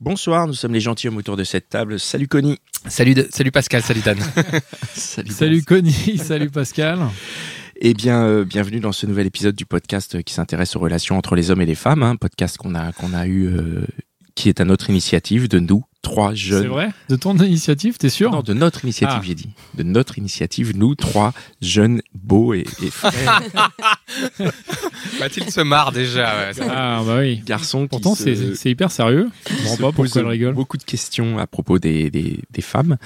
Bonsoir, nous sommes les gentilshommes autour de cette table. Salut Connie. Salut, de- salut Pascal, salut Dan. Salut. Salut Connie, salut Pascal. Et bien, euh, bienvenue dans ce nouvel épisode du podcast qui s'intéresse aux relations entre les hommes et les femmes. Un podcast qu'on a qu'on a eu, euh, qui est à notre initiative de nous trois C'est jeunes. vrai De ton initiative, t'es sûr Non, de notre initiative, Ah. j'ai dit. De notre initiative, nous trois jeunes beaux et, et frères Mathilde se marre déjà. ouais, Ah bah oui. garçons. qui Pourtant, se- c'est c'est hyper sérieux. Je comprends se pas pourquoi elle rigole. Beaucoup de questions à propos des, des, des femmes.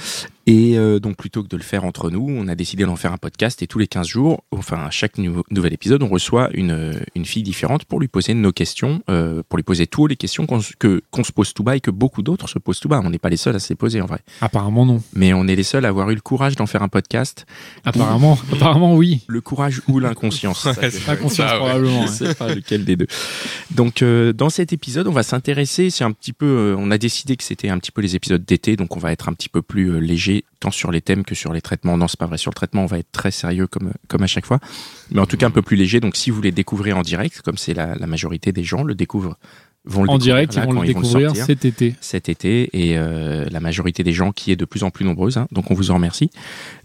Et euh, donc, plutôt que de le faire entre nous, on a décidé d'en faire un podcast. Et tous les 15 jours, enfin, à chaque nou- nouvel épisode, on reçoit une, une fille différente pour lui poser nos questions, euh, pour lui poser toutes les questions qu'on que- qu'on se pose tout bas et que beaucoup d'autres se posent tout bas. On n'est pas les seuls à se les poser, en vrai. Apparemment non. Mais on est les seuls à avoir eu le courage d'en faire un podcast. Apparemment, apparemment oui. Le courage ou l'inconscience. Ouais, que- c'est Inconscience Ça, ouais. probablement. Je sais pas lequel des deux. Donc euh, dans cet épisode, on va s'intéresser, c'est un petit peu, euh, on a décidé que c'était un petit peu les épisodes d'été, donc on va être un petit peu plus euh, tant sur les thèmes que sur les traitements. Non, c'est pas vrai. Sur le traitement, on va être très sérieux comme comme à chaque fois, mais en tout cas un peu plus léger. Donc si vous voulez découvrir en direct, comme c'est la, la majorité des gens le découvrent, vont le En découvrir direct, là, ils vont le découvrir sortir cet été. cet été et euh, la majorité des gens qui est de plus en plus nombreuse. hein. donc on vous en remercie.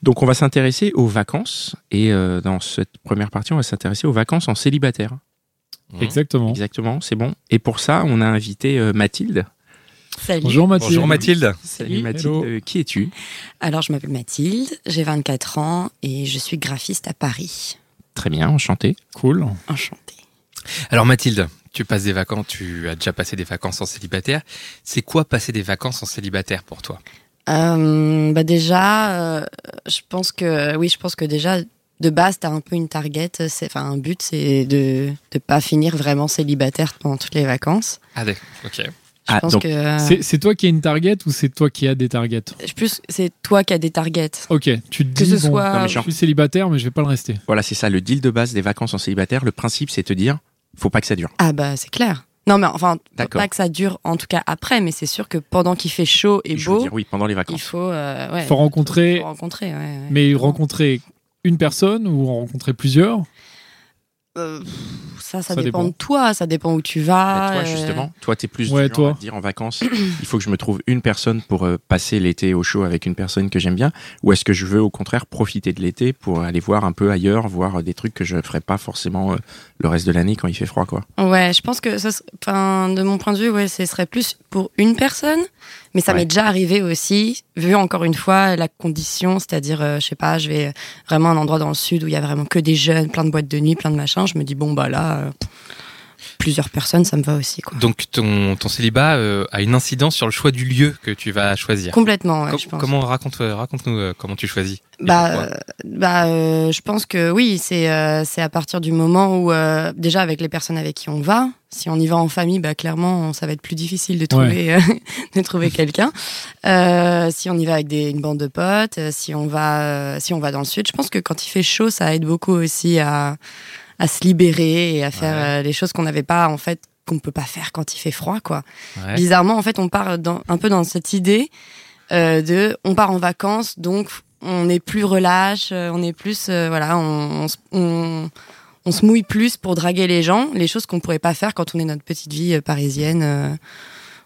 Donc on va s'intéresser aux vacances et euh, dans cette première partie, on va s'intéresser aux vacances en célibataire. Exactement. Exactement, c'est bon. Et pour ça, on a invité euh, Mathilde. Salut. Bonjour Mathilde. Bonjour Mathilde. Salut Mathilde. Euh, qui es-tu? Alors, je m'appelle Mathilde, j'ai 24 ans et je suis graphiste à Paris. Très bien, enchanté. Cool. Enchantée. Alors Mathilde, tu passes des vacances, tu as déjà passé des vacances en célibataire. C'est quoi passer des vacances en célibataire pour toi? Euh, bah déjà, euh, je pense que oui, je pense que déjà de base, t'as un peu une target, c'est enfin un but, c'est de de pas finir vraiment célibataire pendant toutes les vacances. Ah d'accord, ok. Je Ah, pense donc, que euh, C'est toi qui as une target ou c'est toi qui as des targets je plus c'est toi qui as des targets. Ok, tu te Que dis, ce bon, soit- Non, mais je suis célibataire, mais je vais pas le rester. Voilà, c'est ça, le deal de base des vacances en célibataire. Le principe, c'est te dire, faut pas que ça dure. Ah bah c'est clair. Non mais enfin pas que ça dure en tout cas après, mais c'est sûr que pendant qu'il fait chaud et Je veux beau, dire, oui, pendant les il vacances. faut euh, ouais, Faut rencontrer, faut rencontrer. ouais, ouais. mais rencontrer une personne ou en rencontrer plusieurs Euh, ça, ça, Ça dépend, dépend. de toi, ça dépend où tu vas. Mais toi, euh, justement, toi, t'es plus Ouais, du genre toi. à te dire en vacances, il faut que je me trouve une personne pour euh, passer l'été au chaud avec une personne que j'aime bien, ou est-ce que je veux au contraire profiter de l'été pour aller voir un peu ailleurs, voir des trucs que je ferais pas forcément euh, le reste de l'année quand il fait froid, quoi. Ouais, je pense que ça, ser- enfin, de mon point de vue, ouais, ce serait plus pour une personne, mais ça Ouais. m'est déjà arrivé aussi, vu encore une fois la condition, c'est-à-dire, euh, je sais pas, je vais vraiment à un endroit dans le sud où il y a vraiment que des jeunes, plein de boîtes de nuit, plein de machins, je me dis bon bah là, euh, plusieurs personnes, ça me va aussi quoi. Donc ton, ton célibat euh, a une incidence sur le choix du lieu que tu vas choisir. Complètement, ouais, Com- je pense. comment raconte euh, raconte-nous euh, comment tu choisis Bah, euh, bah, euh, je pense que oui, c'est euh, c'est à partir du moment où euh, déjà avec les personnes avec qui on va, si on y va en famille, bah clairement ça va être plus difficile de trouver euh, de trouver quelqu'un. Euh, si on y va avec des, une bande de potes, si on va euh, si on va dans le sud, je pense que quand il fait chaud, ça aide beaucoup aussi à à se libérer et à faire Ouais. euh, les choses qu'on n'avait pas en fait qu'on peut pas faire quand il fait froid quoi. Ouais. Bizarrement, en fait, on part dans, un peu dans cette idée euh, de on part en vacances, donc on est plus relâche, euh, on est plus euh, voilà, on, on, se- on, on se mouille plus pour draguer les gens, les choses qu'on pourrait pas faire quand on est notre petite vie euh, parisienne. euh,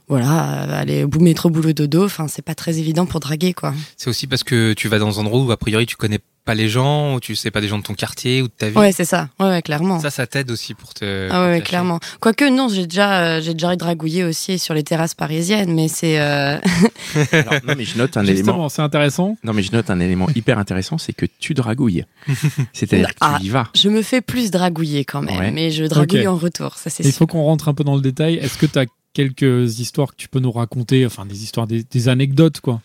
voilà, aller au bout métro boulot dodo, enfin c'est pas très évident pour draguer quoi. C'est aussi parce que tu vas dans un endroit où a priori tu connais pas les gens, ou tu sais pas des gens de ton quartier ou de ta vie. Ouais, c'est ça. Ouais, ouais, clairement. Ça, ça t'aide aussi pour te. Ah ouais, clairement. Quoique non, j'ai déjà euh, j'ai déjà dragouillé aussi sur les terrasses parisiennes, mais c'est euh, Alors, non, mais je note un élément. C'est intéressant. Non, mais je note un élément hyper intéressant, c'est que tu dragouilles. C'est-à-dire que Ah. tu y vas. je me fais plus dragouiller quand même, Ouais. mais je dragouille en retour, ça c'est Il faut qu'on rentre un peu dans le détail. Est-ce que tu as quelques histoires que tu peux nous raconter, enfin des histoires, des, des anecdotes quoi,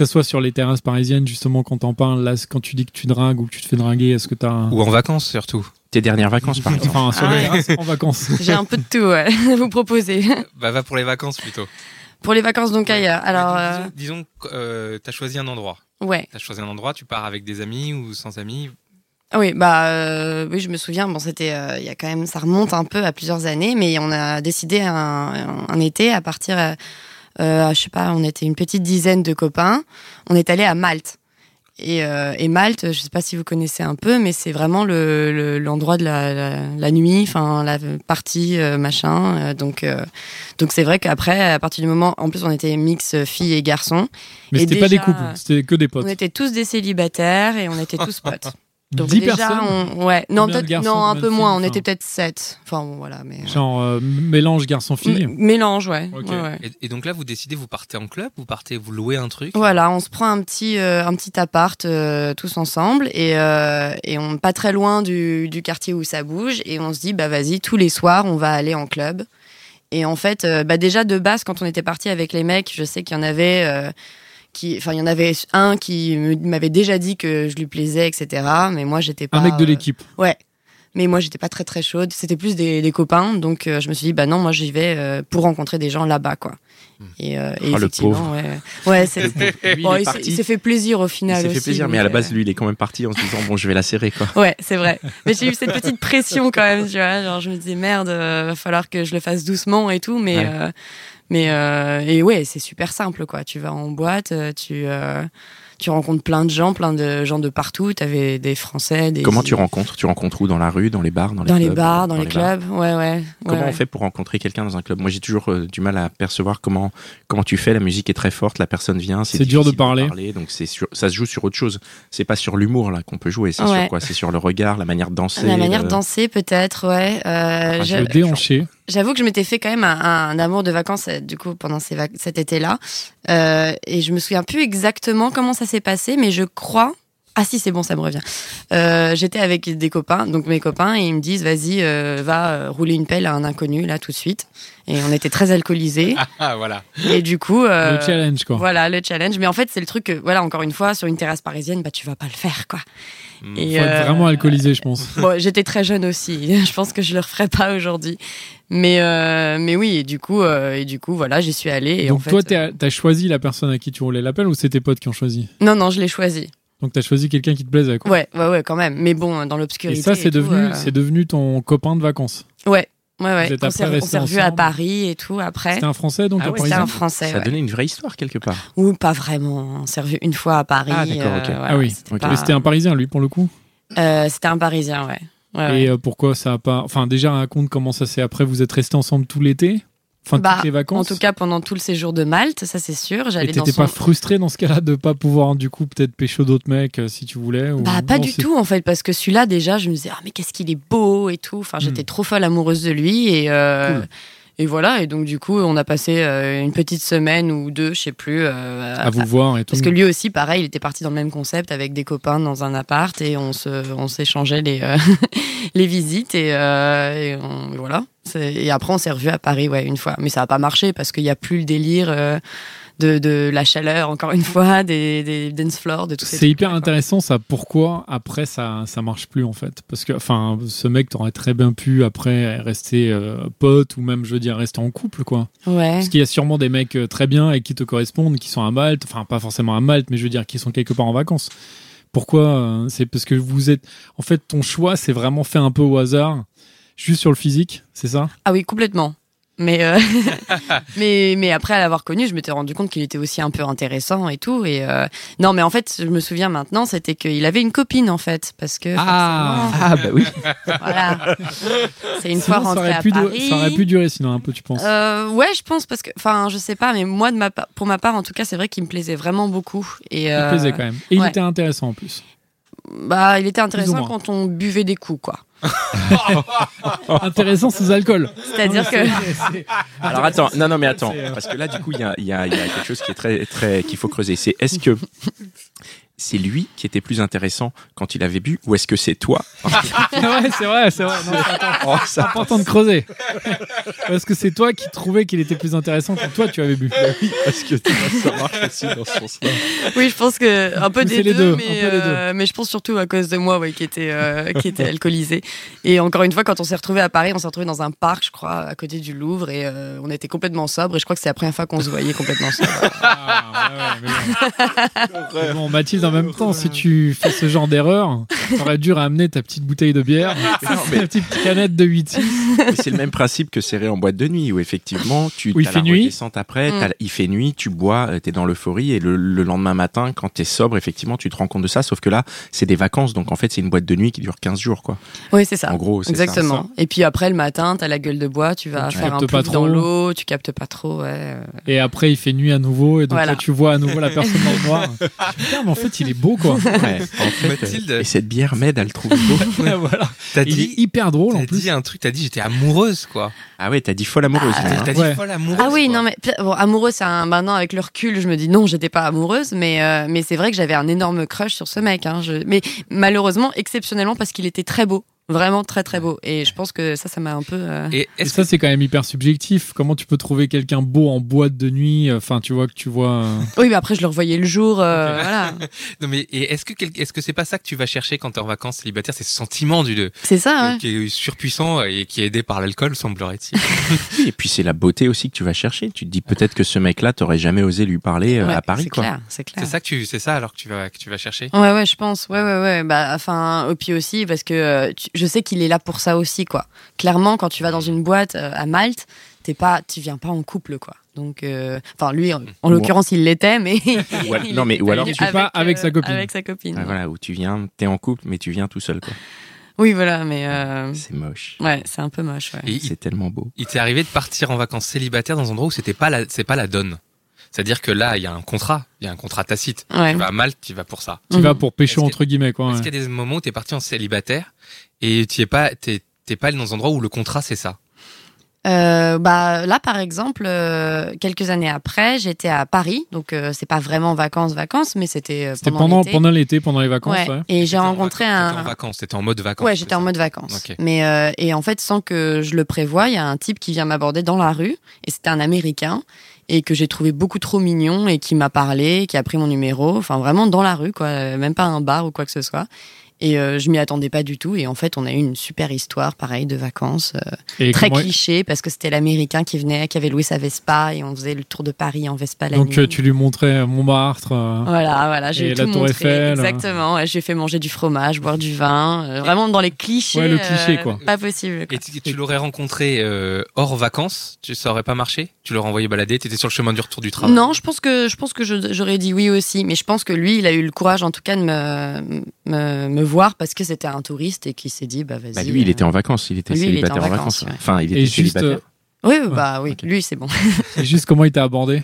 que ce soit sur les terrasses parisiennes, justement, quand t'en parles, là, quand tu dis que tu dragues ou que tu te fais draguer, est-ce que t'as. un- Ou en vacances surtout. Tes dernières vacances, par exemple. Enfin, sur Ah les ouais. terrasses, en vacances. J'ai un peu de tout, ouais, à vous proposer. Bah va pour les vacances plutôt. Pour les vacances donc ailleurs. Alors, Ouais, euh, donc, disons, disons que euh, t'as choisi un endroit. ouais. T'as choisi un endroit, tu pars avec des amis ou sans amis. Ah Oui, bah euh, oui, je me souviens. Bon, c'était euh, il y a quand même, ça remonte un peu à plusieurs années, mais on a décidé un, un, un été à partir, je sais pas, on était une petite dizaine de copains. On est allé à Malte. Et, euh, et Malte, je sais pas si vous connaissez un peu, mais c'est vraiment le le- l'endroit de la, la, la nuit, enfin la partie euh, machin. euh, donc euh, donc c'est vrai qu'après, à partir du moment, en plus on était mix euh, filles et garçons. Mais c'était pas des couples, c'était que des potes. On était tous des célibataires et on était tous potes. Donc 10 déjà, personnes on, ouais, non garçons, non un peu moins. filles, On était peut-être sept. Enfin bon, voilà, mais euh, Genre euh, mélange garçon-fille. mélange, ouais. Ok. ouais, ouais. Et, et donc là, vous décidez, vous partez en club, vous partez, vous louez un truc? Voilà, on se prend un petit euh, un petit appart euh, tous ensemble et euh, et on pas très loin du, du quartier où ça bouge et on se dit bah vas-y tous les soirs on va aller en club et en fait euh, bah déjà de base quand on était parti avec les mecs je sais qu'il y en avait euh, qui enfin il y en avait un qui m'avait déjà dit que je lui plaisais etc mais moi j'étais pas Un mec de euh, l'équipe. Ouais. Mais moi, j'étais pas très très chaude. C'était plus des, des copains. Donc, euh, je me suis dit, bah non, moi, j'y vais euh, pour rencontrer des gens là-bas, quoi. Et, euh, et Oh, le effectivement, pauvre. ouais. Ouais, c'est. Bon, il est il s'est- parti. il s'est fait plaisir au Il final s'est aussi. fait plaisir, mais à la base, euh, lui, il est quand même parti en se disant bon, je vais la serrer, quoi. Ouais, c'est vrai. Mais j'ai eu cette petite pression quand même, tu vois. Genre, je me disais, merde, euh, va falloir que je le fasse doucement et tout. Mais, Ouais. euh, mais, euh, et ouais, c'est super simple, quoi. Tu vas en boîte, tu, euh, tu rencontres plein de gens, plein de gens de partout. T'avais des Français, des. Comment tu rencontres? Tu rencontres où? Dans la rue, dans les bars, dans les Dans les bars, dans les clubs. Ouais, ouais. Comment ouais, on ouais. fait pour rencontrer quelqu'un dans un club? Moi, j'ai toujours euh, du mal à percevoir comment comment tu fais. La musique est très forte, la personne vient, c'est dur de difficile parler. donc c'est sur, ça se joue sur autre chose. C'est pas sur l'humour là qu'on peut jouer, c'est Ouais. sur quoi? C'est sur le regard, la manière de danser. La manière de le- danser, peut-être, ouais. Euh, Enfin, j'a- Le déhanché. J'avoue que je m'étais fait quand même un, un amour de vacances, euh, du coup, pendant ces cet été-là. Euh, et je me souviens plus exactement comment ça s'est passé, mais je crois. Ah si, c'est bon, ça me revient. Euh, J'étais avec des copains, donc mes copains, et ils me disent, vas-y, euh, va euh, rouler une pelle à un inconnu, là, tout de suite. Et on était très alcoolisés. Ah voilà. et du coup... euh, Le challenge, quoi. Voilà, le challenge. Mais en fait, c'est le truc que, voilà, encore une fois, sur une terrasse parisienne, bah, tu vas pas le faire, quoi. Mm. Et, Faut être vraiment alcoolisé, je pense. Bon, j'étais très jeune aussi. Je pense que je le referai pas aujourd'hui. Mais euh, mais oui, et du coup euh, et du coup voilà, j'y suis allée. Et Donc en fait, toi, t'as t'as choisi la personne à qui tu roulais l'appel ou c'est tes potes qui ont choisi? Non non, je l'ai choisi. Donc t'as choisi quelqu'un qui te plaisait, quoi. Ouais ouais ouais quand même. Mais bon, dans Et l'obscurité. ça, c'est devenu, euh, c'est devenu ton copain de vacances. Ouais ouais ouais. On s'est revus à Paris et tout après. C'était un Français, donc Ah ouais, C'était un Français. Ça ouais. donnait une vraie histoire quelque part. Ou pas vraiment. On s'est revus une fois à Paris. Ah, d'accord, ok. voilà, Ah oui, c'était ok. pas- Mais c'était un Parisien, lui, pour le coup? euh, c'était un Parisien, ouais. Ouais, ouais. Et euh, pourquoi ça a pas. Enfin, déjà, raconte comment ça s'est. Après, vous êtes restés ensemble tout l'été? Enfin, Bah, toutes les En vacances tout cas, pendant tout le séjour de Malte, ça c'est sûr. Et J'allais dans t'étais son... pas frustré dans ce cas-là de pas pouvoir, du coup, peut-être pécho d'autres mecs euh, si tu voulais ou... Bah pas Non, du tout en fait parce que celui-là déjà je me disais ah mais qu'est-ce qu'il est beau et tout enfin j'étais trop folle amoureuse de lui et euh, Hmm. Cool. et voilà et donc du coup on a passé euh, une petite semaine ou deux je sais plus euh, À vous voir et tout. parce que lui aussi pareil il était parti dans le même concept avec des copains dans un appart et on se on s'échangeait les euh, les visites et, et on- voilà et après on s'est revu à Paris ouais une fois mais ça a pas marché parce qu'il y a plus le délire euh, de, de la chaleur encore une fois des, des dance floors de tout C'est hyper intéressant ça. Pourquoi après ça ça marche plus en fait? Parce que enfin ce mec t'aurait très bien pu après rester euh, pote ou même je veux dire rester en couple quoi. ouais Parce qu'il y a sûrement des mecs euh, très bien et qui te correspondent, qui sont à Malte, enfin pas forcément à Malte, mais je veux dire qui sont quelque part en vacances. Pourquoi C'est parce que vous êtes en fait ton choix c'est vraiment fait un peu au hasard, juste sur le physique, c'est ça? Ah oui, complètement. Mais, euh, mais, mais après l'avoir connu, je m'étais rendu compte qu'il était aussi un peu intéressant et tout. Et euh, non, mais en fait, je me souviens maintenant, c'était qu'il avait une copine en fait, parce que Ah. Ah bah oui. voilà, c'est une Sinon, fois ça rentré aurait, à pu du- Paris. ça aurait pu durer sinon un peu tu penses? Euh, ouais, je pense parce que, enfin, je sais pas, mais moi, de ma, pour ma part, en tout cas, c'est vrai qu'il me plaisait vraiment beaucoup. Et Il euh, plaisait quand même. Et il était intéressant en plus. bah, il était intéressant quand on buvait des coups, quoi. intéressant sous alcool. C'est-à-dire que Alors attends, non non mais attends, euh, parce que là du coup il y a, il y a- il y a quelque chose qui est très très qu'il faut creuser. C'est est-ce que c'est lui qui était plus intéressant quand il avait bu ou est-ce que c'est toi ouais, c'est vrai, c'est vrai. Non, Oh, c'est important de creuser. Est-ce que c'est toi qui trouvais qu'il était plus intéressant quand toi tu avais bu? Parce que ça marche aussi dans ce sens-là. Oui, je pense que un peu des c'est les deux, deux, mais, un peu les deux. euh, mais je pense surtout à cause de moi, ouais, qui était euh, qui était alcoolisé. Et encore une fois, quand on s'est retrouvé à Paris, on s'est retrouvé dans un parc, je crois, à côté du Louvre, et euh, on était complètement sobre. Et je crois que c'est la première fois qu'on se voyait complètement sobre. Ah, ouais, ouais, mais bon. Bon, Mathilde, en même temps, si tu fais ce genre d'erreur, t'aurais dû ramener ta petite bouteille de bière, ta petite canette de 8-6. Mais c'est le même principe que serré en boîte de nuit où effectivement tu Où il fait la nuit. redescente après, Mm. il fait nuit, tu bois, euh, t'es dans l'euphorie et le, le lendemain matin quand t'es sobre effectivement tu te rends compte de ça sauf que là c'est des vacances donc en fait c'est une boîte de nuit qui dure 15 jours quoi. Oui, c'est ça. En gros c'est Exactement. Et puis après, le matin, t'as la gueule de bois, tu vas Tu faire un plouf dans l'eau, tu captes pas trop. Ouais. Et après, il fait nuit à nouveau, et donc Voilà. là, tu vois à nouveau la personne dans le noir. Putain, mais en fait, il est beau, quoi. ça. Ouais, en fait, Mathilde. euh, et cette bière m'aide à le trouver beau. voilà. T'as Il est dit, hyper drôle, en t'as plus. dit un truc, t'as dit j'étais amoureuse, quoi. ah ouais t'as dit folle amoureuse. Ah. T'as dit Ouais. folle amoureuse. Ah oui, quoi. non mais bon, amoureux, c'est un maintenant avec le recul, je me dis non, j'étais pas amoureuse, mais euh, mais c'est vrai que j'avais un énorme crush sur ce mec. Hein, je... Mais malheureusement, exceptionnellement parce qu'il était très beau, vraiment très très beau. Et je pense que ça, ça m'a un peu. euh, Et ça, que c'est quand même hyper subjectif. Comment tu peux trouver quelqu'un beau en boîte de nuit? Enfin, tu vois que tu vois. euh, Oui, mais après je le revoyais le jour, euh, voilà. non mais et est-ce que quel- est-ce que c'est pas ça que tu vas chercher quand t'es en vacances célibataire, c'est ce sentiment du de C'est ça. Ouais. qui est surpuissant et qui est aidé par l'alcool, semblerait-il. Oui, et puis c'est la beauté aussi que tu vas chercher. Tu te dis peut-être que ce mec-là t'aurais jamais osé lui parler euh, Ouais, à Paris c'est quoi. clair, c'est clair. c'est ça que tu c'est ça alors que tu vas que tu vas chercher. Ouais, ouais, je pense. Ouais, ouais, ouais. Bah, enfin, puis aussi parce que euh, tu- je sais qu'il est là pour ça aussi, quoi. Clairement, quand tu vas dans une boîte euh, à Malte, t'es pas, tu viens pas en couple, quoi. Donc, euh, enfin, lui, en, l'occurrence, il l'était, mais Ou al- il non, mais- ou alors pas tu pas avec sa copine. Avec sa copine. Ah, voilà où tu viens, t'es en couple mais tu viens tout seul quoi. Oui, voilà, mais euh, C'est moche. ouais, c'est un peu moche. Ouais. C'est tellement beau. il t'est arrivé de partir en vacances célibataire dans un endroit où c'était pas la c'est pas la donne. C'est-à-dire que là, il y a un contrat, il y a un contrat tacite. Ouais. Tu vas à Malte, tu vas pour ça. Tu vas pour pécho, entre guillemets, quoi. Est-ce ouais. qu'il y a des moments où t'es parti en célibataire et tu es pas t'es t'es pas allé dans un endroit où le contrat c'est ça? Euh, bah là, par exemple, euh, quelques années après, j'étais à Paris, donc euh, c'est pas vraiment vacances, vacances, mais c'était euh, C'était pendant pendant, l'été. pendant l'été, pendant les vacances, Ouais. ouais. Et j'ai rencontré vacances- T'étais en un. vacances, t'étais en mode vacances. Ouais, j'étais en mode vacances. Ok. Mais euh, et en fait, sans que je le prévoie, il y a un type qui vient m'aborder dans la rue et c'était un Américain et que j'ai trouvé beaucoup trop mignon et qui m'a parlé, qui a pris mon numéro, enfin vraiment dans la rue quoi, même pas un bar ou quoi que ce soit. Et euh, je m'y attendais pas du tout et en fait, on a eu une super histoire pareil de vacances, euh, très comment- cliché parce que c'était l'Américain qui venait, qui avait loué sa Vespa et on faisait le tour de Paris en Vespa la Donc, nuit. euh, tu lui montrais Montmartre. euh, Voilà, voilà, j'ai Et tout la Tour montré. Eiffel. Exactement, ouais, j'ai fait manger du fromage, boire du vin, euh, vraiment dans les clichés. Ouais, le cliché, euh, quoi. Pas possible. quoi. Et tu, tu l'aurais rencontré euh, hors vacances, tu ça aurait pas marché? Tu l'aurais envoyé balader, t'étais sur le chemin du retour du travail. Non, je pense que je pense que j'aurais dit oui aussi, mais je pense que lui, il a eu le courage en tout cas de me me, me voir parce que c'était un touriste et qui s'est dit bah vas-y. Bah, lui, il euh, était en vacances, il était Lui, il était en célibataire en vacances, vacances. ouais. Enfin, il était Et juste, célibataire. Oui, oui, bah oui, lui c'est bon. Et juste comment il t'a abordé?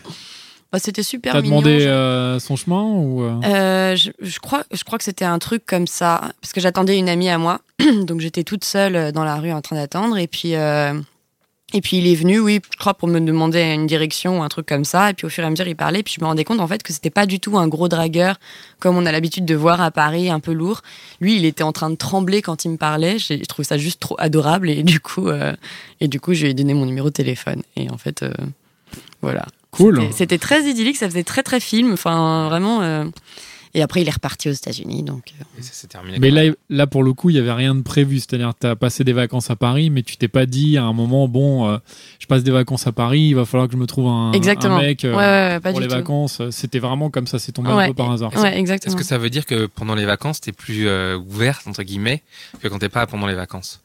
Bah, c'était super T'as mignon. demandé euh, son chemin ou euh, Euh, je, je crois, je crois que c'était un truc comme ça, parce que j'attendais une amie à moi, donc j'étais toute seule euh, dans la rue en train d'attendre, et puis euh, et puis il est venu, oui, je crois pour me demander une direction ou un truc comme ça, et puis au fur et à mesure il parlait, puis je me rendais compte en fait que c'était pas du tout un gros dragueur comme on a l'habitude de voir à Paris, un peu lourd. Lui, il était en train de trembler quand il me parlait, j'ai je trouvais ça juste trop adorable, et du coup, euh, et du coup, je lui ai donné mon numéro de téléphone, et en fait, euh, voilà. Cool. C'était- C'était très idyllique, ça faisait très très film, enfin vraiment. euh, Et après, il est reparti aux États-Unis, donc. euh, Et ça s'est terminé. Mais là, là, pour le coup, il y avait rien de prévu. C'est-à-dire, tu as passé des vacances à Paris, mais tu t'es pas dit à un moment, bon, euh, je passe des vacances à Paris, il va falloir que je me trouve un, Exactement. un mec euh, ouais, ouais, ouais, pas pour du les tout. vacances. C'était vraiment comme ça, c'est tombé un peu par hasard. Ouais, exactement. Est-ce que ça veut dire que pendant les vacances, t'es plus euh, ouverte entre guillemlemets que quand t'es pas pendant les vacances?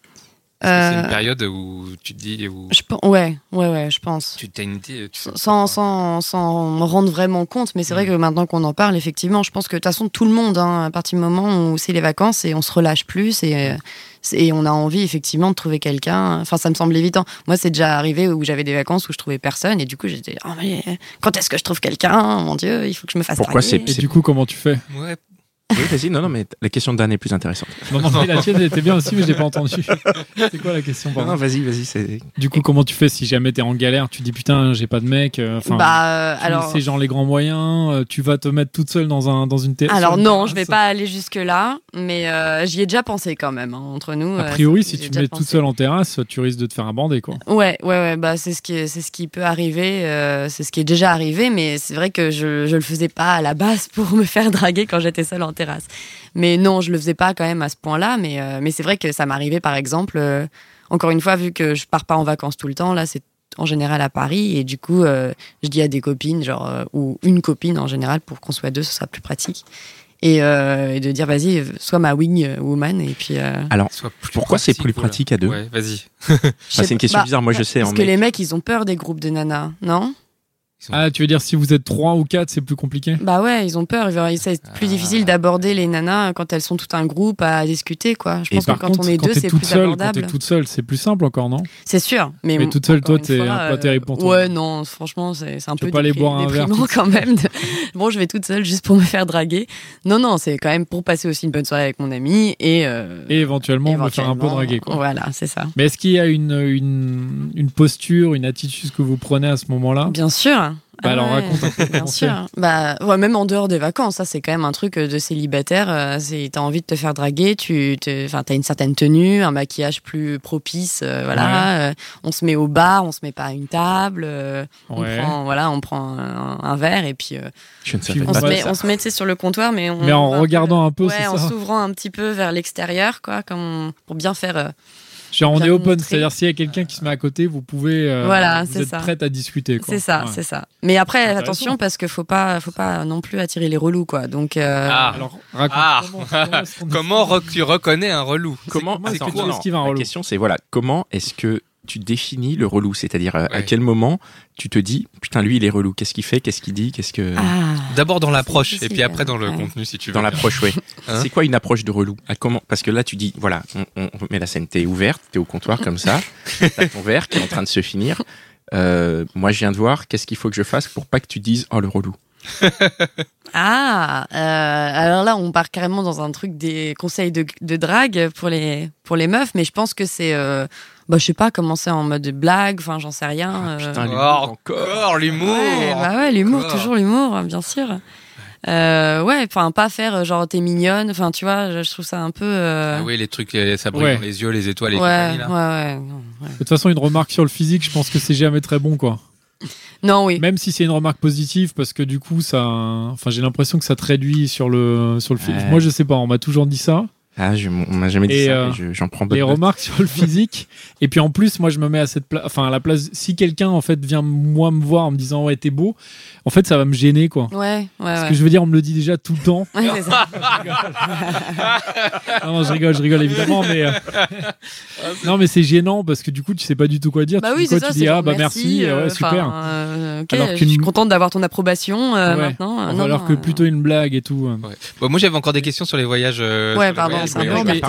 C'est Euh, une période où tu te dis où je ouais, ouais, ouais, je pense. tu t'as une idée, tu sais Sans, sans, sans me rendre vraiment compte, mais c'est vrai Mm. que maintenant qu'on en parle, effectivement, je pense que de toute façon, tout le monde, hein, à partir du moment où c'est les vacances et on se relâche plus et, euh, et on a envie effectivement de trouver quelqu'un. Enfin, ça me semble évident. Moi, c'est déjà arrivé où j'avais des vacances où je trouvais personne et du coup, j'étais, oh, mais quand est-ce que je trouve quelqu'un? Mon Dieu, il faut que je me fasse Pourquoi c'est- Et du coup, comment tu fais? Ouais. Oui, vas-y, non, non, mais la question de Dan est plus intéressante. Non, non, mais la tienne elle était bien aussi, mais j'ai pas entendu. C'est quoi la question Non, vas-y, vas-y, c'est. Du coup, comment tu fais si jamais t'es en galère Tu dis putain, j'ai pas de mec. euh, Enfin, bah, euh, tu alors. sais genre les grands moyens. euh, tu vas te mettre toute seule dans un dans une terre. Alors non, je vais terrasse. pas aller jusque là, mais euh, j'y ai déjà pensé quand même hein, entre nous. A priori, c'est- si tu te mets toute seule en terrasse, tu risques de te faire aborder quoi. Ouais, ouais, ouais, bah c'est ce qui est, c'est ce qui peut arriver, euh, c'est ce qui est déjà arrivé, mais c'est vrai que je je le faisais pas à la base pour me faire draguer quand j'étais seule en terrasse. Mais non, je le faisais pas quand même à ce point-là, mais euh, mais c'est vrai que ça m'arrivait par exemple. euh, encore une fois, vu que je pars pas en vacances tout le temps, là c'est en général à Paris et du coup euh, je dis à des copines genre euh, ou une copine en général pour qu'on soit deux, ce sera plus pratique. Et, euh, et de dire vas-y, sois ma wing woman et puis. euh, Alors, Pourquoi c'est plus voilà. pratique à deux? Ouais, vas-y. Ah, sais c'est une question bah, bizarre. Moi, je sais. Parce en que mec- les mecs, ils ont peur des groupes de nanas, non? Ah, tu veux dire si vous êtes trois ou quatre, c'est plus compliqué? Bah ouais, ils ont peur. C'est plus Ah. difficile d'aborder les nanas quand elles sont tout un groupe à discuter, quoi. Je pense que quand contre, on est quand deux, c'est toute plus seule, quand abordable. t'es toute seule, c'est plus simple encore, non? C'est sûr. Mais, Mais toute seule, toi, t'es peu euh, terrible pour toi. Ouais, non, franchement, c'est un Tu peu veux pas aller boire un verre quand même. de- Bon, je vais toute seule juste pour me faire draguer. Non, non, c'est quand même pour passer aussi une bonne soirée avec mon ami et. euh, Et éventuellement, me faire un peu draguer quoi. Voilà, c'est ça. Mais est-ce qu'il y a une, une, une posture, une attitude que vous prenez à ce moment-là? Bien sûr. Bah Ah alors, ouais, raconte un peu Bien sûr. Bah, ouais, même en dehors des vacances, ça c'est quand même un truc euh, de célibataire. euh, C'est t'as envie de te faire draguer, tu, t'as une certaine tenue, un maquillage plus propice, euh, voilà. euh, on se met au bar, on se met pas à une table. euh, on prend, voilà, on prend un, un verre et puis euh, Je ne on, se met, on se met tu sur le comptoir, mais on, Mais en un regardant un peu, ouais, c'est en s'ouvrant un petit peu vers l'extérieur, quoi, comme pour bien faire. Genre on est open, c'est-à-dire s'il y a quelqu'un qui se met à côté, vous pouvez, euh, Voilà, vous c'est êtes ça. prête à discuter. C'est ça, Ouais. c'est ça. Mais après, attention parce qu'il faut pas, faut pas non plus attirer les relous, quoi. Donc. euh, Ah. Alors raconte Ah. comment, comment Comment tu reconnais un relou? Comment, que non, esquives un La relou? Question, c'est voilà, comment est-ce que tu définis le relou C'est-à-dire, euh, à quel moment tu te dis, putain, lui, il est relou. Qu'est-ce qu'il fait Qu'est-ce qu'il dit Qu'est-ce que. Ah. D'abord dans l'approche et puis après dans le ouais. contenu si tu veux. Dans l'approche, oui. Hein c'est quoi une approche de relou? À comment Parce que là, tu dis, voilà, on, on met la scène, t'es ouverte, t'es au comptoir comme ça, t'as ton verre qui est en train de se finir. Euh, moi, je viens de voir, qu'est-ce qu'il faut que je fasse pour pas que tu dises, oh, le relou? Ah, euh, alors là, on part carrément dans un truc des conseils de, de drague pour les, pour les meufs, mais je pense que c'est, euh, bah, je sais pas, commencer en mode blague, enfin, j'en sais rien. Ah, euh. putain, Oh, l'humour encore l'humour. Ouais, bah ouais, l'humour, toujours l'humour, bien sûr. Euh, ouais, enfin, pas faire euh, genre t'es mignonne, enfin, tu vois, je, trouve ça un peu. euh, Ah oui, les trucs, euh, ça brille Ouais. dans les yeux, les étoiles, les ouais, ouais, ouais, non, ouais. De toute façon, une remarque sur le physique, je pense que c'est jamais très bon, quoi. Non, oui. Même si c'est une remarque positive, parce que du coup, ça, enfin, j'ai l'impression que ça te réduit sur le sur le physique. Ouais. Moi, je sais pas, on m'a toujours dit ça. Ah, je, on m'a jamais dit Et, ça, euh, j'en prends bonne les note. remarques sur le physique. Et puis en plus, moi, je me mets à cette place, enfin, à la place. Si quelqu'un en fait vient moi me voir en me disant ouais t'es beau, en fait, ça va me gêner quoi. Ouais, ouais, Parce ouais. que je veux dire, on me le dit déjà tout le temps. Ouais, c'est ça. Non, non, je rigole, je rigole évidemment, mais euh, non, mais c'est gênant parce que du coup, tu sais pas du tout quoi dire. Bah tu oui, dis quoi c'est ça. Tu dis ah bah merci, euh, ouais, enfin, super. euh, ok, Alors je suis contente d'avoir ton approbation euh, Ouais. maintenant. Euh, non, alors non, que euh, plutôt une blague et tout. euh. Ouais. Bon, moi j'avais encore des questions sur les voyages. euh, Ouais, pardon, Non, mais-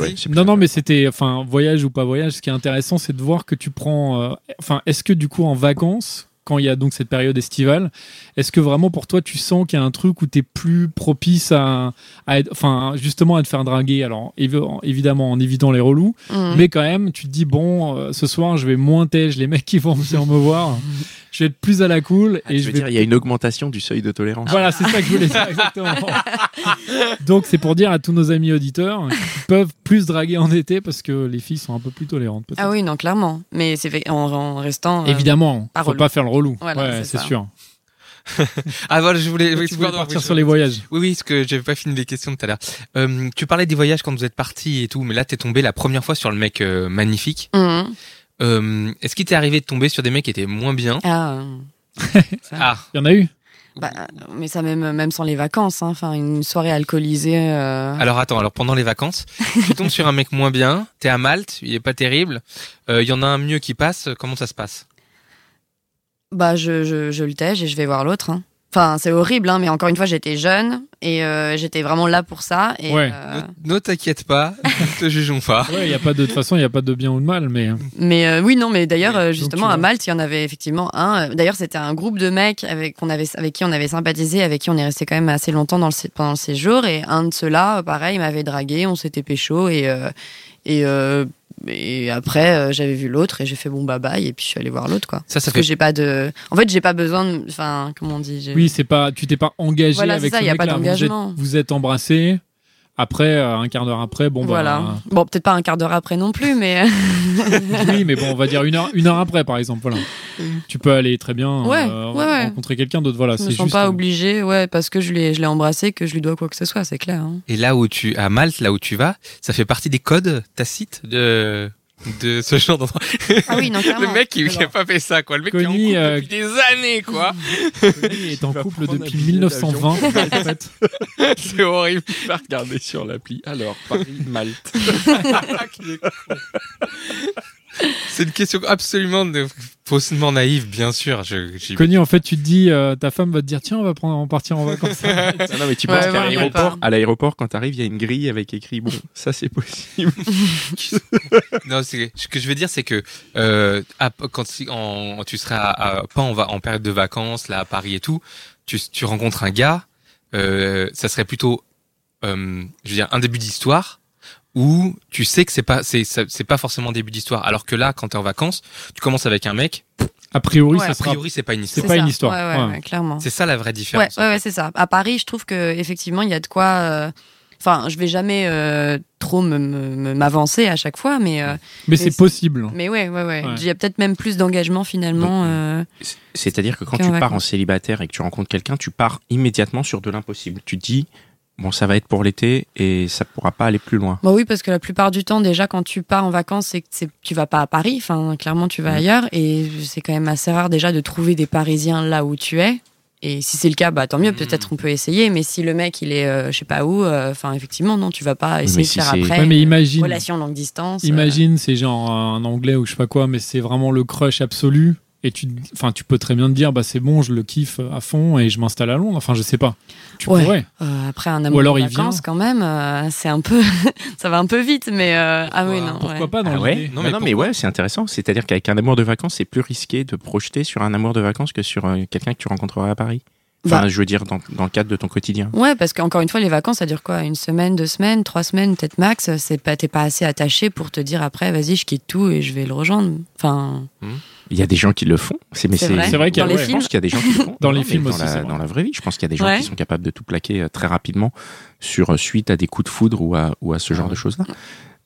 ouais. Non, mais c'était, enfin, voyage ou pas voyage, ce qui est intéressant, c'est de voir que tu prends, euh, enfin, est-ce que du coup, en vacances, quand il y a donc cette période estivale, est-ce que vraiment pour toi, tu sens qu'il y a un truc où tu es plus propice à, à être, enfin, justement, à te faire draguer? Alors, évi- évidemment, en évitant les relous, Mm. mais quand même, tu te dis, bon, euh, ce soir, je vais moins tège les mecs qui vont venir me voir, je vais être plus à la cool Ah, et je veux vais dire, il y a une augmentation du seuil de tolérance. voilà, c'est ça que je voulais dire exactement. Donc c'est pour dire à tous nos amis auditeurs qu'ils peuvent plus draguer en été parce que les filles sont un peu plus tolérantes. Ah oui, non, clairement. Mais c'est fait- en, en restant. euh, Évidemment, pas faut relou. pas faire le relou. Voilà, ouais, c'est sûr. Ah voilà, je voulais. Oui, tu voulais partir oui, sur les voyages. Oui, oui, parce que j'avais pas fini les questions tout à l'heure. Euh, tu parlais des voyages quand vous êtes partis et tout, mais là t'es tombé la première fois sur le mec euh, magnifique. mhm. Euh, Est-ce qu'il t'est arrivé de tomber sur des mecs qui étaient moins bien Ah. Ah, Il y en a eu. bah, mais ça même même sans les vacances. hein. Enfin, une soirée alcoolisée. euh, alors attends, alors pendant les vacances, tu tombes sur un mec moins bien, t'es à Malte, il est pas terrible, euh, il y en a un mieux qui passe, comment ça se passe? Bah, je, je, je le tège et je vais voir l'autre. hein. Enfin, c'est horrible, hein, mais encore une fois, j'étais jeune et euh, j'étais vraiment là pour ça. Et, Ouais. euh, Ne, ne t'inquiète pas, ne te jugeons pas. Ouais, il y a pas de, toute façon, il y a pas de bien ou de mal, mais mais euh, oui, non, mais d'ailleurs, euh, justement, tu à. Malte, il y en avait effectivement un. Euh, D'ailleurs, c'était un groupe de mecs avec, qu'on avait, avec qui on avait sympathisé, avec qui on est resté quand même assez longtemps dans le, pendant le séjour. Et un de ceux-là, pareil, m'avait dragué, on s'était pécho et. euh, et euh, et après, euh, j'avais vu l'autre et j'ai fait bon bye bye et puis je suis allée voir l'autre quoi. Ça, ça Parce fait que j'ai pas de. En fait, j'ai pas besoin de. Enfin, comment on dit oui, c'est pas, tu t'es pas engagé Voilà, c'est avec ça, ce il y a pas mec-là. Vous êtes- d'engagement. Vous êtes embrassé. Après, euh, un quart d'heure après, bon voilà. bah, Bon, peut-être pas un quart d'heure après non plus, mais. oui, mais bon, on va dire une heure, une heure après, par exemple. Voilà. Tu peux aller très bien Ouais, euh, ouais, ouais. rencontrer quelqu'un d'autre. Voilà, Je c'est me sens pas euh, obligée, ouais, parce que je l'ai, je l'ai embrassé, que je lui dois quoi que ce soit, c'est clair. hein. Et là où tu, à Malte, là où tu vas, ça fait partie des codes tacites de, de ce genre d'endroit. Ah oui, non, Le mec, il n'a pas fait ça, quoi. Le mec, qui est en Connie, couple euh, depuis des années, quoi. Connie est en couple depuis un billet 1920. en fait. C'est horrible. va regarder sur l'appli. Alors, Paris, Malte. C'est une question absolument de, faussement naïve, bien sûr. Je, j'y- Connie, en fait, tu te dis, euh, ta femme va te dire, tiens, on va prendre, on va partir en vacances. Ah non, mais tu penses ouais, qu'à ouais, l'aéroport, à l'aéroport, quand t'arrives, il y a une grille avec écrit bon, ça c'est possible. Non, c'est, ce que je veux dire, c'est que euh, à- quand en- tu seras à- à- pas en, va- en période de vacances, là, à Paris et tout, tu, tu rencontres un gars, euh, ça serait plutôt, euh, je veux dire, un début d'histoire où tu sais que c'est pas, c'est, c'est pas forcément début d'histoire. Alors que là, quand t'es en vacances, tu commences avec un mec, A priori, Ouais, ça a priori, c'est pas une C'est histoire. pas ça. une histoire. Ouais, ouais, Ouais. ouais, clairement. C'est ça la vraie Ouais, différence. ouais, ouais, c'est ça. À Paris, je trouve que effectivement, il y a de quoi. euh, Enfin, je vais jamais euh, trop m'avancer à chaque fois, mais euh, Mais c'est c'est- possible. mais ouais, ouais, ouais. Ouais. Il y a peut-être même plus d'engagement finalement. euh, C'est-à-dire que quand tu pars en célibataire et que tu rencontres quelqu'un, tu pars immédiatement sur de l'impossible. Tu te dis, bon, ça va être pour l'été et ça pourra pas aller plus loin. Bah oui, parce que la plupart du temps, déjà, quand tu pars en vacances, c'est que tu vas pas à Paris. Enfin, clairement, tu vas Mhm. ailleurs. Et c'est quand même assez rare déjà de trouver des Parisiens là où tu es. Et si c'est le cas, bah tant mieux. Mhm. Peut-être on peut essayer. Mais si le mec, il est, euh, je sais pas où, euh, enfin, effectivement, non, tu vas pas essayer mais de faire c'est- après. Ouais, mais imagine. Relation longue distance. euh, Imagine, c'est genre un anglais ou je sais pas quoi, mais c'est vraiment le crush absolu. Et tu, enfin, tu peux très bien te dire, bah c'est bon, je le kiffe à fond et je m'installe à Londres. Enfin, je sais pas. Tu Ouais. pourrais. euh, après un amour alors de il vacances, vient. quand même, euh, c'est un peu, ça va un peu vite. Mais euh, ah oui, non. Pourquoi ouais. pas dans Ah ouais Non, Non, mais non, mais ouais, c'est intéressant. C'est-à-dire qu'avec un amour de vacances, c'est plus risqué de projeter sur un amour de vacances que sur euh, quelqu'un que tu rencontreras à Paris. Enfin, Bah. je veux dire, dans, dans le cadre de ton quotidien. Ouais, parce qu'encore une fois, les vacances, ça dure quoi? Une semaine, deux semaines, trois semaines, peut-être max. C'est pas, t'es pas assez attaché pour te dire après, vas-y, je quitte tout et je vais le rejoindre. Enfin, Il y a des gens qui le font. C'est mais C'est vrai. C'est vrai qu'il y a- ouais. Y des gens qui le font. Dans les films dans aussi, la-. Dans la vraie vie, je pense qu'il y a des gens Ouais. qui sont capables de tout plaquer euh, très rapidement sur suite à des coups de foudre ou à, ou à ce genre de choses-là.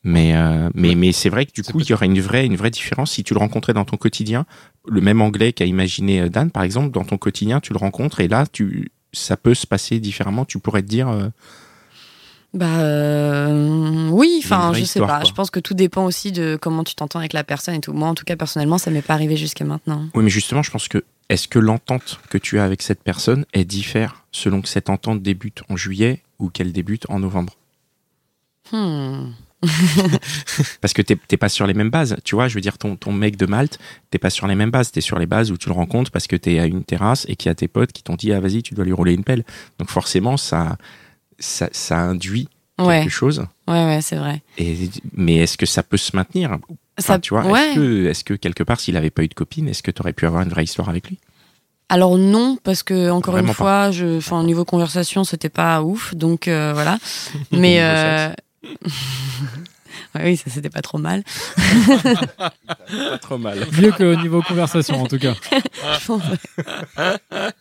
Mais, euh, mais, mais c'est vrai que du coup, il y aurait une vraie, une vraie différence si tu le rencontrais dans ton quotidien. Le même anglais qu'a imaginé euh, Dan, par exemple, dans ton quotidien, tu le rencontres et là, tu, ça peut se passer différemment. Tu pourrais te dire, euh, bah euh, oui, enfin, je sais histoire, pas. quoi. Je pense que tout dépend aussi de comment tu t'entends avec la personne et tout. Moi, en tout cas, personnellement, ça m'est pas arrivé jusqu'à maintenant. oui, mais justement, je pense que est-ce que l'entente que tu as avec cette personne, elle diffère selon que cette entente débute en juillet ou qu'elle débute en novembre? Hmm. Parce que t'es pas sur les mêmes bases. Tu vois, je veux dire, ton, ton mec de Malte, t'es pas sur les mêmes bases. T'es sur les bases où tu le rencontres parce que t'es à une terrasse et qu'il y a tes potes qui t'ont dit, ah vas-y, tu dois lui rouler une pelle. Donc forcément, ça, ça, ça induit Ouais, quelque chose. ouais, ouais, c'est vrai. Et, mais est-ce que ça peut se maintenir? Enfin, Ça, tu vois, ouais. est-ce que, quelque part, s'il avait pas eu de copine, est-ce que t'aurais pu avoir une vraie histoire avec lui? Alors non, parce que encore Vraiment une pas. fois, je, enfin, au niveau conversation, c'était pas ouf, donc euh, voilà. Mais euh... ouais, oui, ça c'était pas trop mal. Pas trop mal. Mieux qu'au niveau conversation, en tout cas.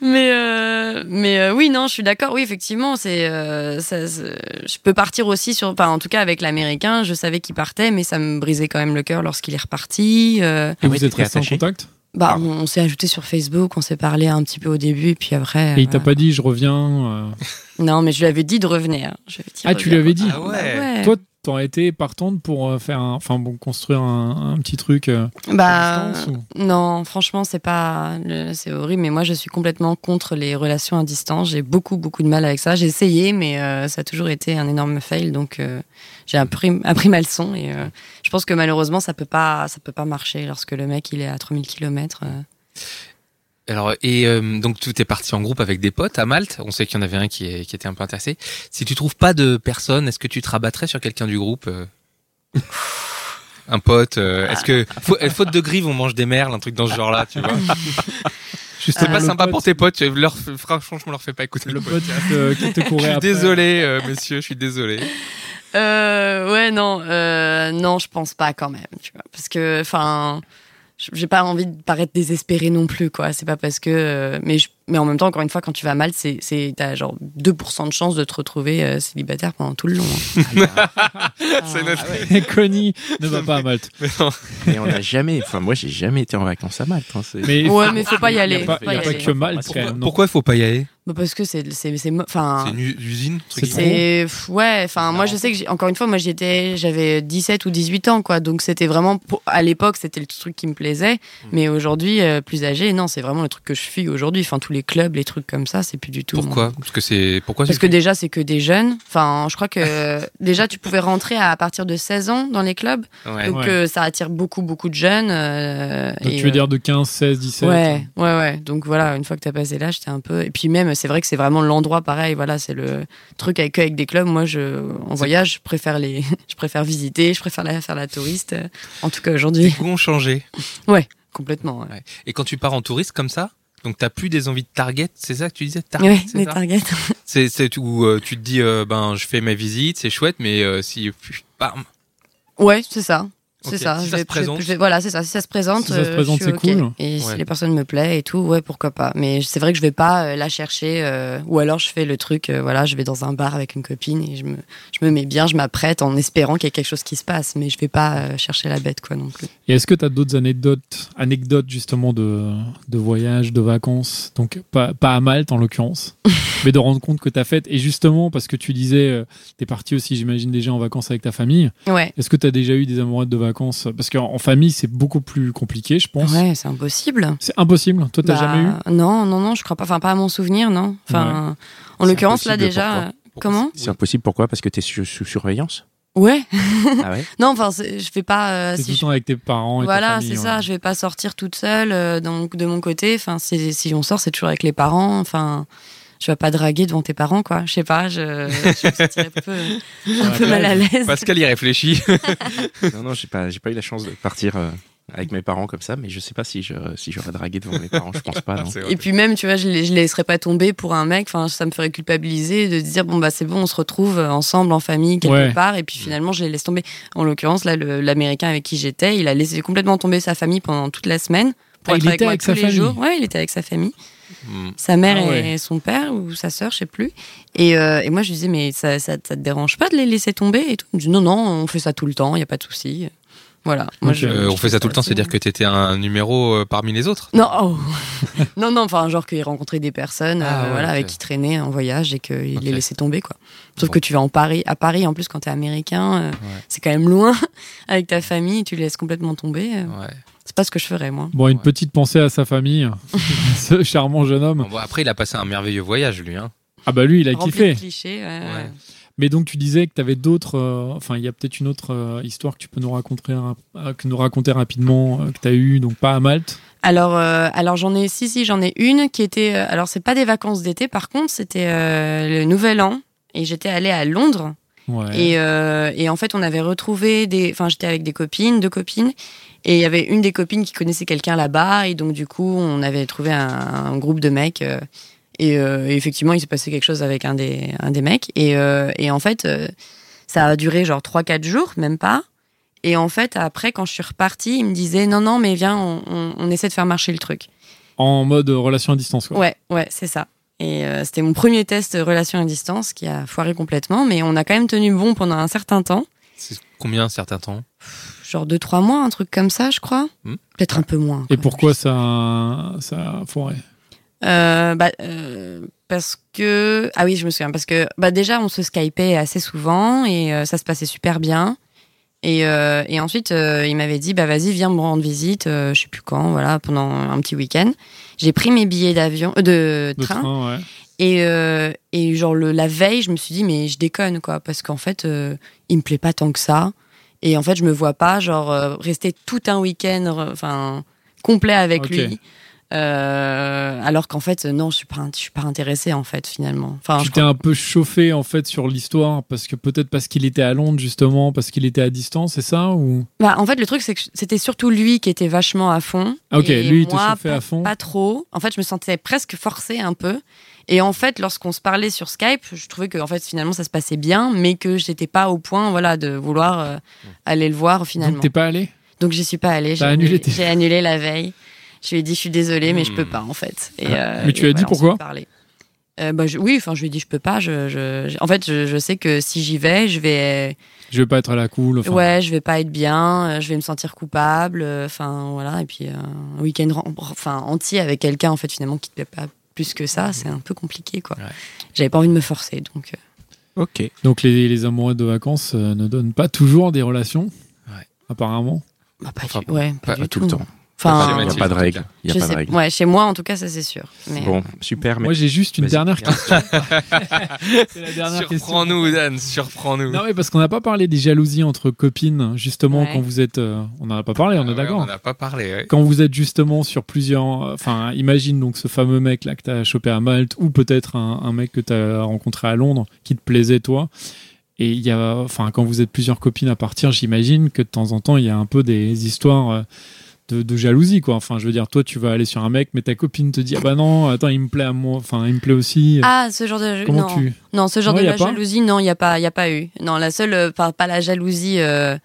mais euh, mais euh, oui, non, je suis d'accord. Oui, effectivement, c'est euh, je peux partir aussi sur, enfin, en tout cas avec l'américain, je savais qu'il partait, mais ça me brisait quand même le cœur lorsqu'il est reparti. euh, Et Ah vous êtes t'étais resté en attaché contact? Bah, Ah. on, on s'est ajouté sur Facebook, on s'est parlé un petit peu au début, et puis après. Et il t'a euh, pas dit, je reviens. euh, Non, mais je lui avais dit de revenir. Je lui avais dit, Ah, tu lui avais dit Ah ouais. Bah ouais. Toi, t'aurais été partante pour euh, faire un, enfin bon, construire un, un petit truc euh, Bah, à distance ou- Non, franchement, c'est pas, c'est horrible. Mais moi, je suis complètement contre les relations à distance. J'ai beaucoup, beaucoup de mal avec ça. J'ai essayé, mais euh, ça a toujours été un énorme fail. Donc, euh, j'ai appris, appris ma leçon. Et je pense que malheureusement, ça peut pas, ça peut pas marcher lorsque le mec il est à 3000 km. Alors et euh, donc tu es parti en groupe avec des potes à Malte. On sait qu'il y en avait un qui, qui était un peu intéressé. Si tu trouves pas de personne, est-ce que tu te rabattrais sur quelqu'un du groupe euh? Un pote euh, Est-ce que faute de grive on mange des merles, un truc dans ce genre-là, tu vois? C'est pas sympa pote- pour tes potes. tu Leur, franchement, je me leur fais pas écouter Le le pote qui te, te Je courait suis après. désolé, euh, messieurs, je suis désolé. Euh, ouais, non, euh, non, je pense pas quand même, tu vois, parce que, enfin, j'ai pas envie de paraître désespéré non plus, quoi. C'est pas parce que, euh, mais je- mais en même temps, encore une fois, quand tu vas mal, c'est, c'est, t'as genre 2% de chance de te retrouver euh, célibataire pendant tout le long. hein. C'est notre- Et Connie ne va pas à Malte. Mais on n'a jamais, enfin moi j'ai jamais été en vacances à Malte. hein, Mais Ouais, mais faut pas y Il aller. n'y a pas, faut pas il y a y pas que Malte, quand Pourquoi- même. non. Pourquoi il faut pas y aller? Bah, parce que c'est, c'est, c'est, enfin. C'est une usine, truc C'est ouais, enfin moi je sais que j'ai- encore une fois moi j'étais j'avais 17 ou 18 ans quoi donc c'était vraiment à l'époque c'était le truc qui me plaisait mais aujourd'hui euh, plus âgé non c'est vraiment le truc que je fuis aujourd'hui enfin tous les clubs les trucs comme ça c'est plus du tout mon- Pourquoi? Parce que c'est pourquoi parce tu que déjà c'est que des jeunes enfin je crois que déjà tu pouvais rentrer à partir de 16 ans dans les clubs Ouais. donc Ouais. euh, ça attire beaucoup beaucoup de jeunes euh, Donc et, tu veux euh, dire de 15, 16, 17 Ouais, ouais, ouais. Donc voilà, une fois que t'as passé l'âge, t'es un peu. Et puis même, c'est vrai que c'est vraiment l'endroit pareil. Voilà, c'est le truc avec avec des clubs. Moi, je en voyage, je préfère les, je préfère visiter, je préfère la, faire la touriste. En tout cas Les aujourd'hui, goûts ont changé. complètement. Ouais, Ouais. Et quand tu pars en touriste comme ça, donc t'as plus des envies de target, c'est ça que tu disais target, Ouais, c'est les targets. C'est c'est où euh, tu te dis euh, ben je fais ma visite, c'est chouette, mais euh, si bam, Ouais, c'est ça. C'est ça. si je ça vais- se présente. je vais- voilà, c'est ça. Si ça se présente, Si ça se euh, présente, je c'est cool. Et si Ouais. les personnes me plaisent et tout, ouais, pourquoi pas. Mais c'est vrai que je vais pas euh, la chercher. euh, ou alors je fais le truc, euh, voilà, je vais dans un bar avec une copine et je me, je me mets bien, je m'apprête en espérant qu'il y ait quelque chose qui se passe. Mais je vais pas euh, chercher la bête, quoi, non plus. Et est-ce que tu as d'autres anecdotes, anecdotes justement de, de voyage, de vacances? Donc pas, pas à Malte en l'occurrence, mais de rendre compte que tu as fait. Et justement, parce que tu disais, tu es parti aussi, j'imagine, déjà en vacances avec ta famille. Ouais. Est-ce que tu as déjà eu des amourettes de vacances Parce qu'en en famille, c'est beaucoup plus compliqué, je pense. Ouais, c'est impossible. C'est impossible. Toi, t'as Bah, jamais eu Non, non, non, je crois pas. Enfin, pas à mon souvenir, non. Enfin, en l'occurrence, là, impossible, déjà. pourquoi euh, Comment C'est impossible, pourquoi? Parce que t'es sous, sous surveillance? Ouais. Ah ouais? Non, enfin, je fais pas. euh, si tout le je- temps avec tes parents et Voilà, c'est ouais. ça. Je vais pas sortir toute seule. euh, donc, de mon côté, enfin, si on sort, c'est toujours avec les parents. Enfin, je vais pas draguer devant tes parents, quoi. Je sais pas. Je, je me sentirais un peu, un peu mal à l'aise. Pascal y réfléchit. Non, non, j'ai pas, j'ai pas eu la chance de partir euh, avec mes parents comme ça, mais je sais pas si je, si j'aurais dragué devant mes parents, je pense pas. Non. Et puis même, tu vois, je les, je les laisserais pas tomber pour un mec. Enfin, ça me ferait culpabiliser de dire bon bah c'est bon, on se retrouve ensemble en famille quelque Ouais. part. Et puis finalement, je les laisse tomber. En l'occurrence, là, l'américain avec qui j'étais, il a laissé complètement tomber sa famille pendant toute la semaine pour Ah, être il avec était moi avec tous sa les famille jours. Ouais, il était avec sa famille, Hmm. sa mère Ah ouais. et son père ou sa sœur, je sais plus. Et, euh, et moi, je lui disais mais ça, ça, ça te dérange pas de les laisser tomber et tout? Il me dit non non, on fait ça tout le temps, il y a pas de souci. Voilà. Moi, Ok. je- Euh, je on fait ça tout le temps, c'est-à-dire que t'étais un numéro euh, parmi les autres. Non, oh. non, non, enfin, genre qu'il rencontrait des personnes Ah euh, ouais, voilà, avec qui traînait en voyage et qu'il les laissait tomber, quoi. Sauf Bon. que tu vas en Paris, à Paris, en plus, quand t'es américain, euh, c'est quand même loin avec ta famille, tu les laisses complètement tomber. euh, Ouais. C'est pas ce que je ferais, moi. Bon, une Ouais. petite pensée à sa famille, ce charmant jeune homme. Bon, bon, après, il a passé un merveilleux voyage, lui. Hein. Ah bah lui, il a Rempli kiffé. de clichés. Mais donc tu disais que tu avais d'autres, euh, enfin il y a peut-être une autre euh, histoire que tu peux nous raconter, euh, que nous raconter rapidement, que tu as eu, donc pas à Malte. Alors, euh, alors j'en ai, si, si, j'en ai une qui était. euh, alors, c'est pas des vacances d'été, par contre, c'était euh, le Nouvel An. Et j'étais allée à Londres. Ouais. Et, et en fait, on avait retrouvé des. Enfin, j'étais avec des copines, deux copines. Et il y avait une des copines qui connaissait quelqu'un là-bas. Et donc, du coup, on avait trouvé un, un groupe de mecs. Euh, et, euh, effectivement, il s'est passé quelque chose avec un des, un des mecs. Et, euh, et en fait, euh, ça a duré genre 3-4 jours, même pas. Et en fait, après, quand je suis repartie, il me disait non, non, mais viens, on, on, on essaie de faire marcher le truc. En mode relation à distance. Quoi. Ouais, ouais, c'est ça. Et euh, c'était mon premier test relation à distance qui a foiré complètement, mais on a quand même tenu bon pendant un certain temps. C'est combien un certain temps? Genre deux trois mois un truc comme ça je crois Hmm. peut-être un peu moins Et pourquoi ça, ça a foiré? Euh, bah, euh, parce que ah oui je me souviens parce que bah déjà on se skypait assez souvent et euh, ça se passait super bien. Et, euh, et ensuite euh, il m'avait dit bah vas-y viens me rendre visite euh, je sais plus quand voilà pendant un petit week-end. J'ai pris mes billets d'avion euh, de, Le train, train, ouais. et euh, et genre le, la veille je me suis dit mais je déconne quoi parce qu'en fait euh, il me plaît pas tant que ça. Et en fait je me vois pas genre euh, rester tout un week-end enfin complet avec lui Euh, alors qu'en fait, non, je suis pas, je suis pas intéressée en fait finalement. Enfin, tu je t'es crois- un peu chauffé en fait sur l'histoire parce que peut-être parce qu'il était à Londres justement, parce qu'il était à distance, c'est ça ou? Bah, en fait, le truc c'est que c'était surtout lui qui était vachement à fond. Ah, ok, et lui, il te moi, chauffait pas, à fond. Pas trop. En fait, je me sentais presque forcée un peu. Et en fait, lorsqu'on se parlait sur Skype, je trouvais que en fait finalement ça se passait bien, mais que j'étais pas au point, voilà, de vouloir euh, aller le voir finalement. donc t'es pas allé Donc j'y suis pas allée. Annulé j'ai annulé la veille. Je lui ai dit je suis désolée, mais je peux Hmm. pas en fait. Et, Ah. euh, Mais tu et as dit voilà, pourquoi. Euh, bah, je- oui, enfin je lui ai dit je peux pas. Je, je- je- en fait, je, je sais que si j'y vais, je vais, Je vais pas être à la cool. Enfin, ouais, je vais pas être bien. euh, Je vais me sentir coupable. euh, Enfin voilà. Et puis euh, un week-end, enfin entier avec quelqu'un en fait finalement qui te plaît pas plus que ça, c'est un peu compliqué quoi. Ouais. J'avais pas envie de me forcer, donc. euh, Ok. Donc les, les amoureux de vacances euh, ne donnent pas toujours des relations. Ouais. Apparemment? bah, pas, Enfin, du, ouais, pas, pas du Tout le temps. Enfin, Il n'y a pas de règle. y a pas de règle. ouais, chez moi en tout cas, ça c'est sûr. Mais, Bon, super. Mais Moi j'ai juste une dernière question. Surprends-nous, Dan, surprends-nous. Non mais parce qu'on n'a pas parlé des jalousies entre copines justement Ouais. quand vous êtes. euh, on n'en a pas parlé, on Ah est ouais, d'accord. On n'a pas parlé, ouais. Quand vous êtes justement sur plusieurs, euh, enfin, imagine donc ce fameux mec là que t'as chopé à Malte, ou peut-être un, un mec que t'as rencontré à Londres qui te plaisait toi. Et il y a, enfin, quand vous êtes plusieurs copines à partir, j'imagine que de temps en temps il y a un peu des histoires euh, de, de jalousie, quoi. Enfin, je veux dire, toi tu vas aller sur un mec, mais ta copine te dit ah bah non, attends, il me plaît à moi, enfin, il me plaît aussi. Ah, ce genre de Comment non. tu Non, ce genre Non, de y la jalousie, non, il n'y a, pas- y a pas eu. Non, la seule, euh, pas, pas la jalousie euh,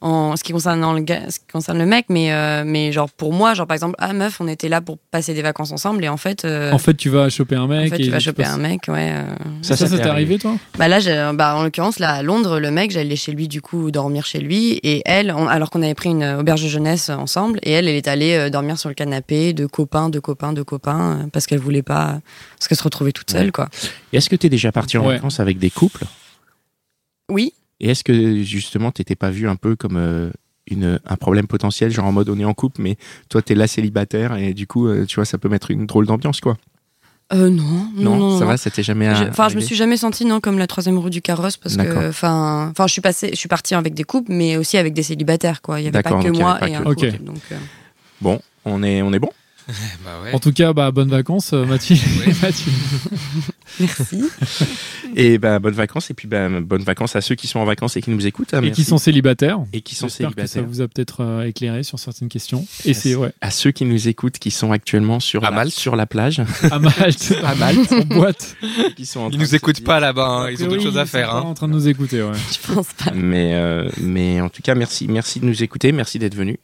en ce qui concerne dans le, gars- ce qui concerne le mec, mais, euh, mais genre pour moi, genre par exemple, ah meuf, on était là pour passer des vacances ensemble et en fait, euh, En fait, tu vas choper un en mec. fait, et tu vas choper passes- un mec, ouais. euh. Ça, ça, t'est arrivé toi? Bah là, bah, en l'occurrence, là, à Londres, le mec, j'allais chez lui, du coup, dormir chez lui. Et elle, on- alors qu'on avait pris une auberge de jeunesse ensemble, et elle, elle est allée dormir sur le canapé de copains, de copains, de copains, parce qu'elle voulait pas, parce qu'elle se retrouvait toute seule, Ouais. quoi. Et Est-ce que tu es déjà parti en Ouais. vacances avec des couples? Et est-ce que justement t'étais pas vu un peu comme euh, une, un problème potentiel, genre en mode on est en couple, mais toi t'es là célibataire et du coup euh, tu vois ça peut mettre une drôle d'ambiance quoi? Euh, non, non, non? ça non. va, ça t'est jamais. Enfin, je me suis jamais sentie non comme la troisième roue du carrosse parce que, enfin, enfin, je suis passée, je suis partie avec des couples, mais aussi avec des célibataires, quoi. Il y avait pas que moi pas et que- un couple. Donc, euh, Bon, on est on est bon? Bah ouais. En tout cas, bah, bonnes vacances, euh, Mathilde. Mathilde. merci. Et ben bonnes vacances et puis ben bonnes vacances à ceux qui sont en vacances et qui nous écoutent. hein, Et merci. qui sont célibataires. et qui sont que ça célibataires. vous a peut-être euh, éclairé sur certaines questions. Et c'est ouais, À ceux qui nous écoutent, qui sont actuellement sur À la, Malte. sur la plage, à Malte, à Malte, en boîte. qui sont en Ils nous écoutent pas là-bas, hein. ils ont Oui, d'autres choses à ils faire. sont pas Hein. En train de nous écouter, ouais. Je pense pas. Mais euh, mais en tout cas merci merci de nous écouter, merci d'être venu.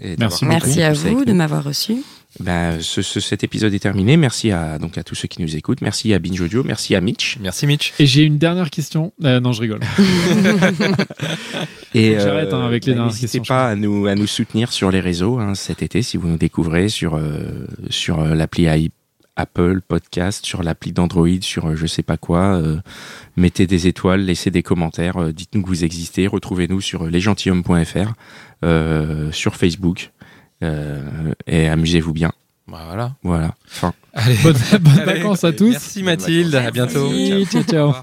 et Merci à vous de m'avoir reçu. Ben, ce, ce- cet épisode est terminé. Merci à donc à tous ceux qui nous écoutent. Merci à Binge Audio. Merci à Mitch. Merci Mitch. Et j'ai une dernière question. Euh, non, je rigole. Et j'arrête, hein, avec les ben, dernières n'hésitez pas à nous à nous soutenir sur les réseaux hein, cet été si vous nous découvrez sur euh, sur euh, l'appli Apple Podcast, sur l'appli d'Android, sur euh, je sais pas quoi. euh, mettez des étoiles, laissez des commentaires, euh, dites-nous que vous existez. Retrouvez-nous sur lesgentilhommes.fr, euh, sur Facebook euh, et amusez-vous bien. Bah voilà. Voilà. Fin. Allez. Bonnes, bonnes Allez. vacances à tous. Merci Mathilde, à bientôt. Merci, ciao, ciao.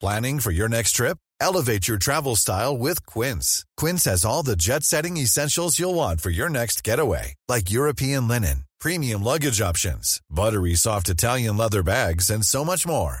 Planning for your next trip? Elevate your travel style with Quince. Quince has all the jet setting essentials you'll want for your next getaway, like European linen, premium luggage options, buttery soft Italian leather bags, and so much more.